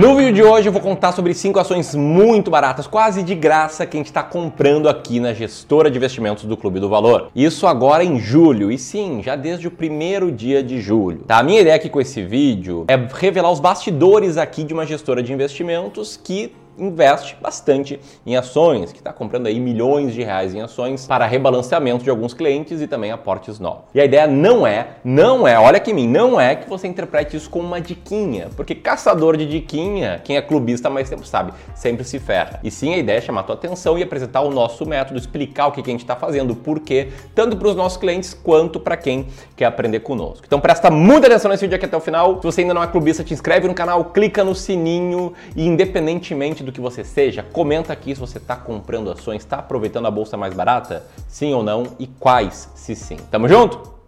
No vídeo de hoje eu vou contar sobre cinco ações muito baratas, quase de graça, que a gente está comprando aqui na gestora de investimentos do Clube do Valor. Isso agora em julho, e sim, já desde o primeiro dia de julho. Tá? A minha ideia aqui com esse vídeo é revelar os bastidores aqui de uma gestora de investimentos que investe bastante em ações, que está comprando aí milhões de reais em ações para rebalanceamento de alguns clientes e também aportes novos. E a ideia não é, não é, olha aqui em mim, não é que você interprete isso como uma diquinha, porque caçador de diquinha, quem é clubista há mais tempo sabe, sempre se ferra. E sim, a ideia é chamar a tua atenção e apresentar o nosso método, explicar o que a gente está fazendo, por quê, tanto para os nossos clientes quanto para quem quer aprender conosco. Então presta muita atenção nesse vídeo aqui até o final. Se você ainda não é clubista, te inscreve no canal, clica no sininho e independentemente do do que você seja, comenta aqui se você está comprando ações, está aproveitando a bolsa mais barata, sim ou não, e quais, se sim. Tamo junto?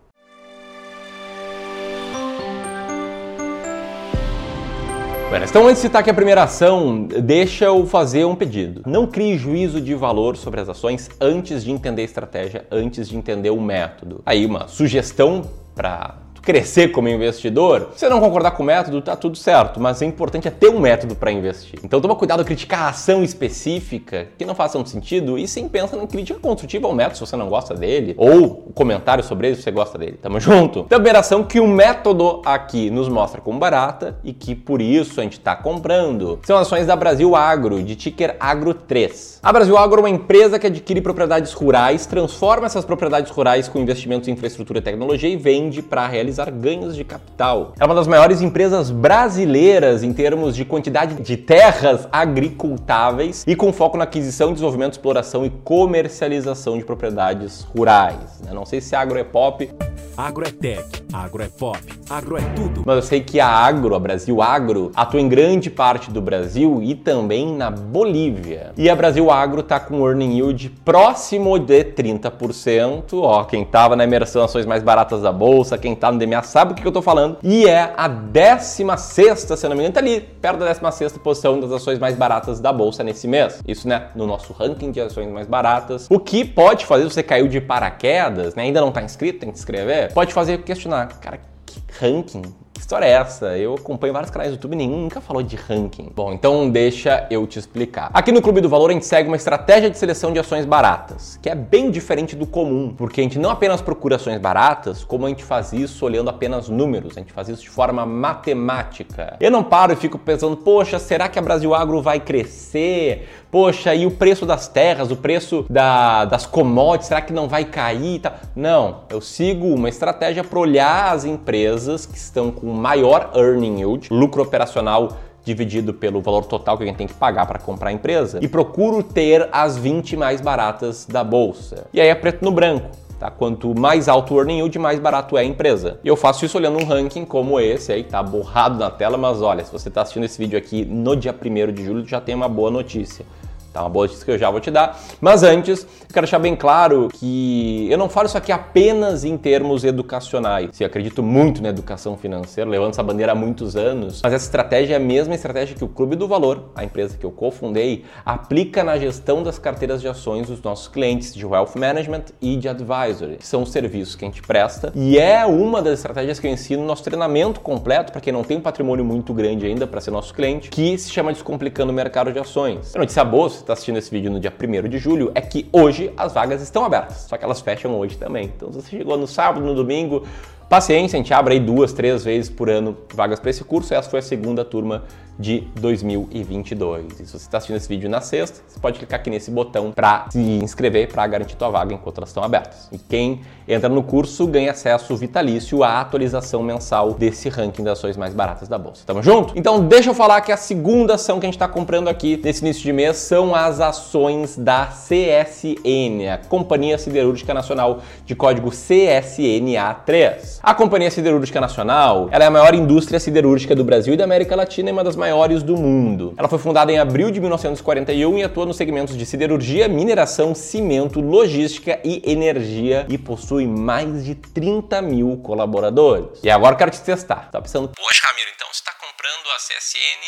então antes de citar aqui a primeira ação, deixa eu fazer um pedido. Não crie juízo de valor sobre as ações antes de entender a estratégia, antes de entender o método. Aí uma sugestão para crescer como investidor, se não concordar com o método, tá tudo certo, mas é importante é ter um método para investir. Então toma cuidado criticar a ação específica que não faça sentido e sim pensa na crítica construtiva ao método se você não gosta dele, ou o comentário sobre ele se você gosta dele. Tamo junto? Primeira ação que o método aqui nos mostra como barata e que por isso a gente está comprando são ações da Brasil Agro, de ticker Agro 3. A Brasil Agro é uma empresa que adquire propriedades rurais, transforma essas propriedades rurais com investimentos em infraestrutura e tecnologia e vende para realizar realizar ganhos de capital. É uma das maiores empresas brasileiras em termos de quantidade de terras agricultáveis e com foco na aquisição, desenvolvimento, exploração e comercialização de propriedades rurais. Né? Não sei se agro é pop. Agro é tech, agro é pop, agro é tudo. Mas eu sei que a Agro, a Brasil Agro, atua em grande parte do Brasil e também na Bolívia. E a Brasil Agro está com earning yield próximo de 30%. Ó, quem estava na imersão ações mais baratas da bolsa, quem está no DMA sabe o que eu estou falando. E é a 16, se não me engano, tá ali, perto da 16 posição das ações mais baratas da bolsa nesse mês. Isso, né, no nosso ranking de ações mais baratas. O que pode fazer você caiu de paraquedas, né, ainda não está inscrito, tem que se inscrever, pode fazer questionar, cara, que ranking? História é essa? Eu acompanho vários canais do YouTube e nenhum nunca falou de ranking. Bom, então deixa eu te explicar. Aqui no Clube do Valor a gente segue uma estratégia de seleção de ações baratas, que é bem diferente do comum, porque a gente não apenas procura ações baratas, como a gente faz isso olhando apenas números, a gente faz isso de forma matemática. Eu não paro e fico pensando, poxa, será que a Brasil Agro vai crescer? Poxa, e o preço das terras, o preço da, das commodities, será que não vai cair? Não, eu sigo uma estratégia para olhar as empresas que estão com maior earning yield, lucro operacional dividido pelo valor total que a gente tem que pagar para comprar a empresa, e procuro ter as 20 mais baratas da bolsa. E aí é preto no branco. Tá? Quanto mais alto o earning yield, mais barato é a empresa. E eu faço isso olhando um ranking como esse aí, tá borrado na tela, mas olha, se você está assistindo esse vídeo aqui no dia 1 de julho, já tem uma boa notícia. Tá uma boa notícia que eu já vou te dar. Mas antes, quero deixar bem claro que eu não falo isso aqui apenas em termos educacionais. Se acredito muito na educação financeira, levanto essa bandeira há muitos anos, mas essa estratégia é a mesma estratégia que o Clube do Valor, a empresa que eu cofundei, aplica na gestão das carteiras de ações dos nossos clientes de wealth management e de advisory, que são os serviços que a gente presta. E é uma das estratégias que eu ensino no nosso treinamento completo para quem não tem um patrimônio muito grande ainda para ser nosso cliente, que se chama Descomplicando o Mercado de Ações. A notícia boa, está assistindo esse vídeo no dia 1 de julho, é que hoje as vagas estão abertas, só que elas fecham hoje também. Então, se você chegou no sábado, no domingo, paciência, a gente abre aí duas, três vezes por ano vagas para esse curso. Essa foi a segunda turma de 2022. E se você está assistindo esse vídeo na sexta, você pode clicar aqui nesse botão para se inscrever para garantir tua vaga enquanto elas estão abertas. E quem entra no curso ganha acesso vitalício à atualização mensal desse ranking das ações mais baratas da bolsa. Tamo junto? Então deixa eu falar que a segunda ação que a gente está comprando aqui nesse início de mês são as ações da CSN, a Companhia Siderúrgica Nacional de código CSNA3. A Companhia Siderúrgica Nacional ela é a maior indústria siderúrgica do Brasil e da América Latina e uma das maiores do mundo. Ela foi fundada em abril de 1941 e atua nos segmentos de siderurgia, mineração, cimento, logística e energia e possui mais de 30 mil colaboradores. E agora eu quero te testar. Tá pensando, poxa, Ramiro, então você está comprando a CSN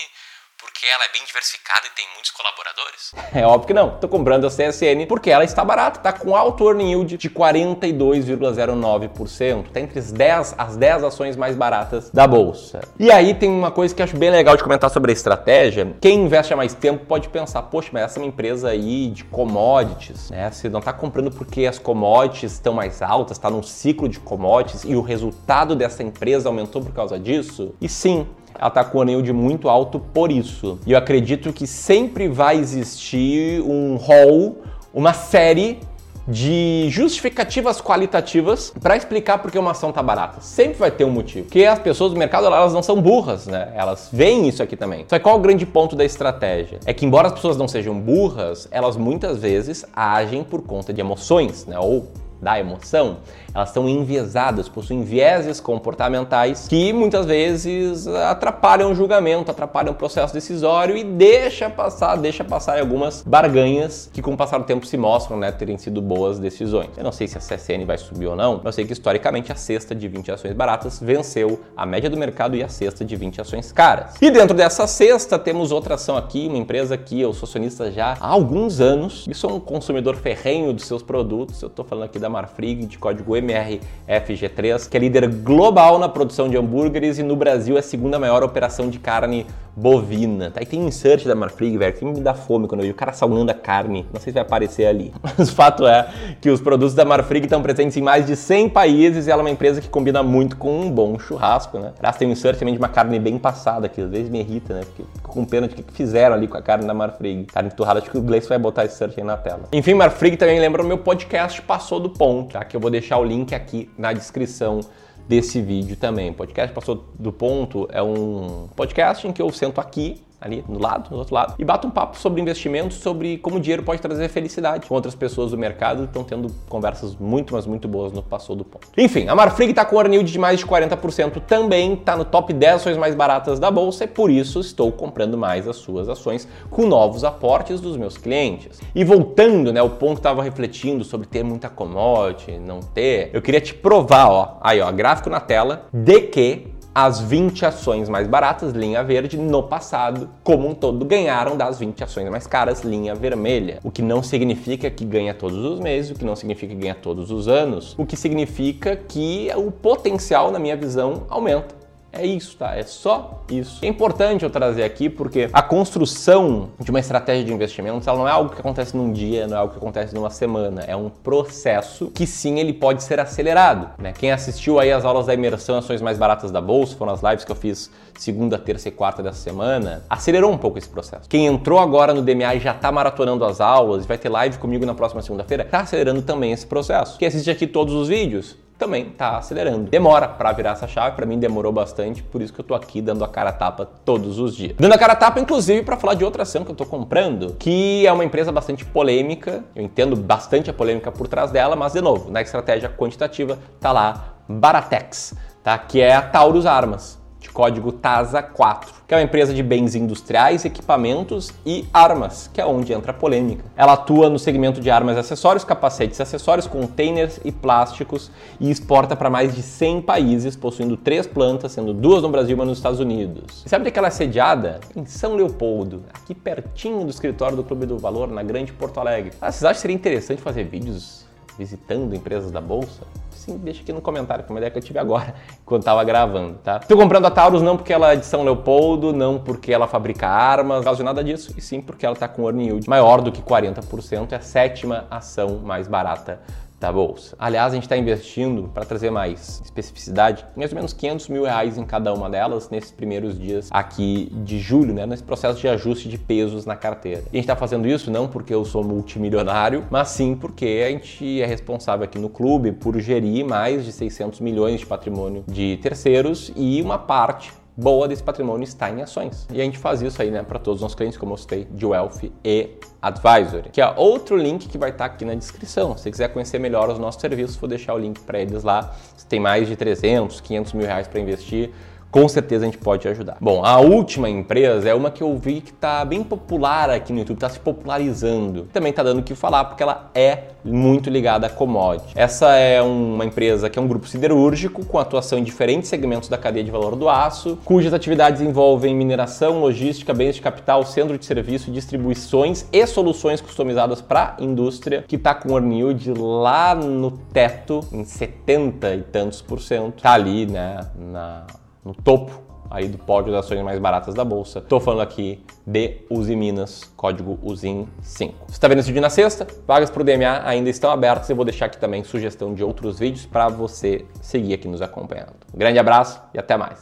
porque ela é bem diversificada e tem muitos colaboradores? É óbvio que não. Tô comprando a CSN porque ela está barata, tá com alto earning yield de 42,09%. Tá entre as 10, as 10 ações mais baratas da bolsa. E aí tem uma coisa que acho bem legal de comentar sobre a estratégia. Quem investe há mais tempo pode pensar, poxa, mas essa é uma empresa aí de commodities, né? Você não tá comprando porque as commodities estão mais altas, está num ciclo de commodities e o resultado dessa empresa aumentou por causa disso? E sim, com o anel de muito alto por isso. E eu acredito que sempre vai existir um rol, uma série de justificativas qualitativas para explicar por que uma ação tá barata. Sempre vai ter um motivo. Porque as pessoas do mercado elas não são burras, né? Elas veem isso aqui também. Só que qual é o grande ponto da estratégia? É que embora as pessoas não sejam burras, elas muitas vezes agem por conta de emoções, né? Ou da emoção, elas estão enviesadas, possuem vieses comportamentais que muitas vezes atrapalham o julgamento, atrapalham o processo decisório e deixa passar, deixa passar algumas barganhas que com o passar do tempo se mostram, né, terem sido boas decisões. Eu não sei se a CSN vai subir ou não, mas eu sei que historicamente a cesta de 20 ações baratas venceu a média do mercado e a cesta de 20 ações caras. E dentro dessa cesta temos outra ação aqui, uma empresa que eu sou acionista já há alguns anos e sou um consumidor ferrenho dos seus produtos. Eu estou falando aqui da Marfrig de código MRFG3, que é líder global na produção de hambúrgueres e no Brasil é a segunda maior operação de carne bovina. Tá? E tem um insert da Marfrig, velho, que me dá fome quando eu vejo o cara salgando a carne. Não sei se vai aparecer ali. Mas o fato é que os produtos da Marfrig estão presentes em mais de 100 países e ela é uma empresa que combina muito com um bom churrasco, né? Aliás, tem um insert também de uma carne bem passada, que às vezes me irrita, né? Porque fico com pena de o que fizeram ali com a carne da Marfrig. Carne torrada, acho que o Gleice vai botar esse insert aí na tela. Enfim, Marfrig também lembra o meu podcast Passou do Ponto, tá? Que eu vou deixar o link aqui na descrição desse vídeo também. Podcast Passou do Ponto é um podcast em que eu sento aqui ali do lado, do outro lado, e bato um papo sobre investimentos, sobre como o dinheiro pode trazer felicidade com outras pessoas do mercado. Estão tendo conversas muito, mas muito boas no Passou do Ponto. Enfim, a Marfrig está com o earning de mais de 40%, também está no top 10 ações mais baratas da bolsa e por isso estou comprando mais as suas ações com novos aportes dos meus clientes. E voltando, né, o ponto que estava refletindo sobre ter muita commodity, não ter, eu queria te provar, ó, aí ó, gráfico na tela, de que as 20 ações mais baratas, linha verde, no passado, como um todo, ganharam das 20 ações mais caras, linha vermelha. O que não significa que ganha todos os meses, o que não significa que ganha todos os anos, o que significa que o potencial, na minha visão, aumenta. É isso, tá? É só isso. É importante eu trazer aqui porque a construção de uma estratégia de investimentos ela não é algo que acontece num dia, não é algo que acontece numa semana. É um processo que sim ele pode ser acelerado. Né? Quem assistiu aí as aulas da imersão ações mais baratas da bolsa, foram as lives que eu fiz segunda, terça e quarta dessa semana, acelerou um pouco esse processo. Quem entrou agora no DMA e já está maratonando as aulas, vai ter live comigo na próxima segunda-feira, está acelerando também esse processo. Quem assiste aqui todos os vídeos, também está acelerando. Demora para virar essa chave, para mim demorou bastante, por isso que eu tô aqui dando a cara tapa todos os dias. Dando a cara tapa, inclusive, para falar de outra ação que eu tô comprando, que é uma empresa bastante polêmica, eu entendo bastante a polêmica por trás dela, mas de novo, na estratégia quantitativa tá lá Baratex, tá? Que é a Taurus Armas de código TASA4, que é uma empresa de bens industriais, equipamentos e armas, que é onde entra a polêmica. Ela atua no segmento de armas e acessórios, capacetes e acessórios, containers e plásticos e exporta para mais de 100 países, possuindo três plantas, sendo duas no Brasil e uma nos Estados Unidos. E sabe onde é ela é sediada? Em São Leopoldo, aqui pertinho do escritório do Clube do Valor, na Grande Porto Alegre. Ah, vocês acham que seria interessante fazer vídeos visitando empresas da Bolsa? sim, deixa aqui no comentário, que é uma ideia que eu tive agora, quando estava gravando, tá? Estou comprando a Taurus não porque ela é de São Leopoldo, não porque ela fabrica armas, não causa nada disso, e sim porque ela está com earning yield maior do que 40%, é a sétima ação mais barata da bolsa. Aliás, a gente está investindo, para trazer mais especificidade, mais ou menos 500 mil reais em cada uma delas nesses primeiros dias aqui de julho, né, nesse processo de ajuste de pesos na carteira. E a gente está fazendo isso não porque eu sou multimilionário, mas sim porque a gente é responsável aqui no clube por gerir mais de 600 milhões de patrimônio de terceiros e uma parte boa desse patrimônio está em ações. E a gente faz isso aí, né, para todos os nossos clientes, como eu citei, de Wealth e Advisory, que é outro link que vai estar tá aqui na descrição. Se quiser conhecer melhor os nossos serviços, vou deixar o link para eles lá. Você tem mais de 300, 500 mil reais para investir com certeza a gente pode ajudar. Bom, a última empresa é uma que eu vi que está bem popular aqui no YouTube, está se popularizando. Também está dando o que falar porque ela é muito ligada a commodity. Essa é uma empresa que é um grupo siderúrgico com atuação em diferentes segmentos da cadeia de valor do aço, cujas atividades envolvem mineração, logística, bens de capital, centro de serviço, distribuições e soluções customizadas para a indústria, que está com o yield lá no teto, em 70 e tantos por cento. Tá ali, né, na, no topo aí do pódio das ações mais baratas da bolsa. Estou falando aqui de Uzi Minas, código UZIN 5. Você está vendo esse vídeo na sexta? Vagas para o DMA ainda estão abertas. Eu vou deixar aqui também sugestão de outros vídeos para você seguir aqui nos acompanhando. Um grande abraço e até mais.